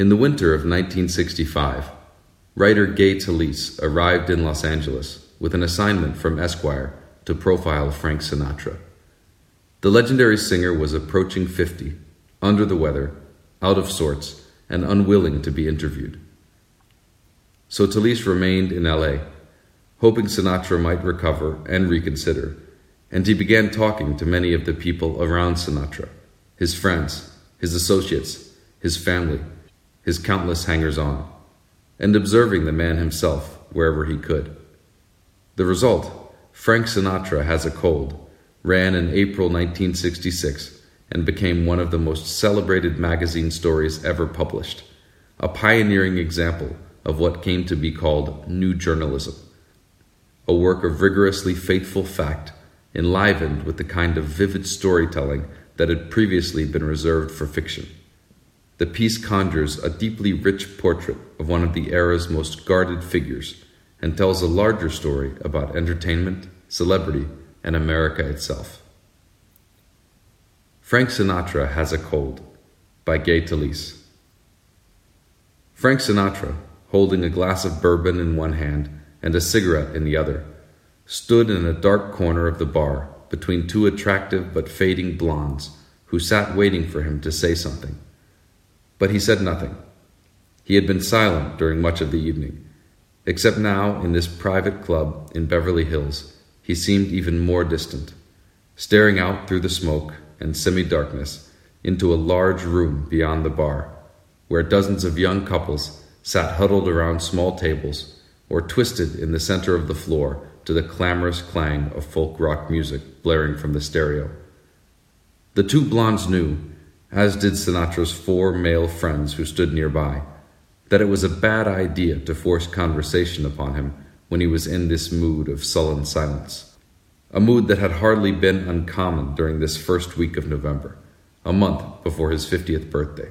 In the winter of 1965, writer Gay Talese arrived in Los Angeles with an assignment from Esquire to profile Frank Sinatra. The legendary singer was approaching 50, under the weather, out of sorts, and unwilling to be interviewed. So Talese remained in LA, hoping Sinatra might recover and reconsider, and he began talking to many of the people around Sinatra his friends, his associates, his family his countless hangers on, and observing the man himself wherever he could. The result, Frank Sinatra Has a Cold, ran in April 1966 and became one of the most celebrated magazine stories ever published, a pioneering example of what came to be called New Journalism, a work of rigorously faithful fact enlivened with the kind of vivid storytelling that had previously been reserved for fiction. The piece conjures a deeply rich portrait of one of the era's most guarded figures and tells a larger story about entertainment, celebrity, and America itself. Frank Sinatra Has a Cold by Gay Talese. Frank Sinatra, holding a glass of bourbon in one hand and a cigarette in the other, stood in a dark corner of the bar between two attractive but fading blondes who sat waiting for him to say something. But he said nothing. He had been silent during much of the evening, except now in this private club in Beverly Hills, he seemed even more distant, staring out through the smoke and semi darkness into a large room beyond the bar, where dozens of young couples sat huddled around small tables or twisted in the center of the floor to the clamorous clang of folk rock music blaring from the stereo. The two blondes knew as did Sinatra's four male friends who stood nearby, that it was a bad idea to force conversation upon him when he was in this mood of sullen silence. A mood that had hardly been uncommon during this first week of November, a month before his 50th birthday.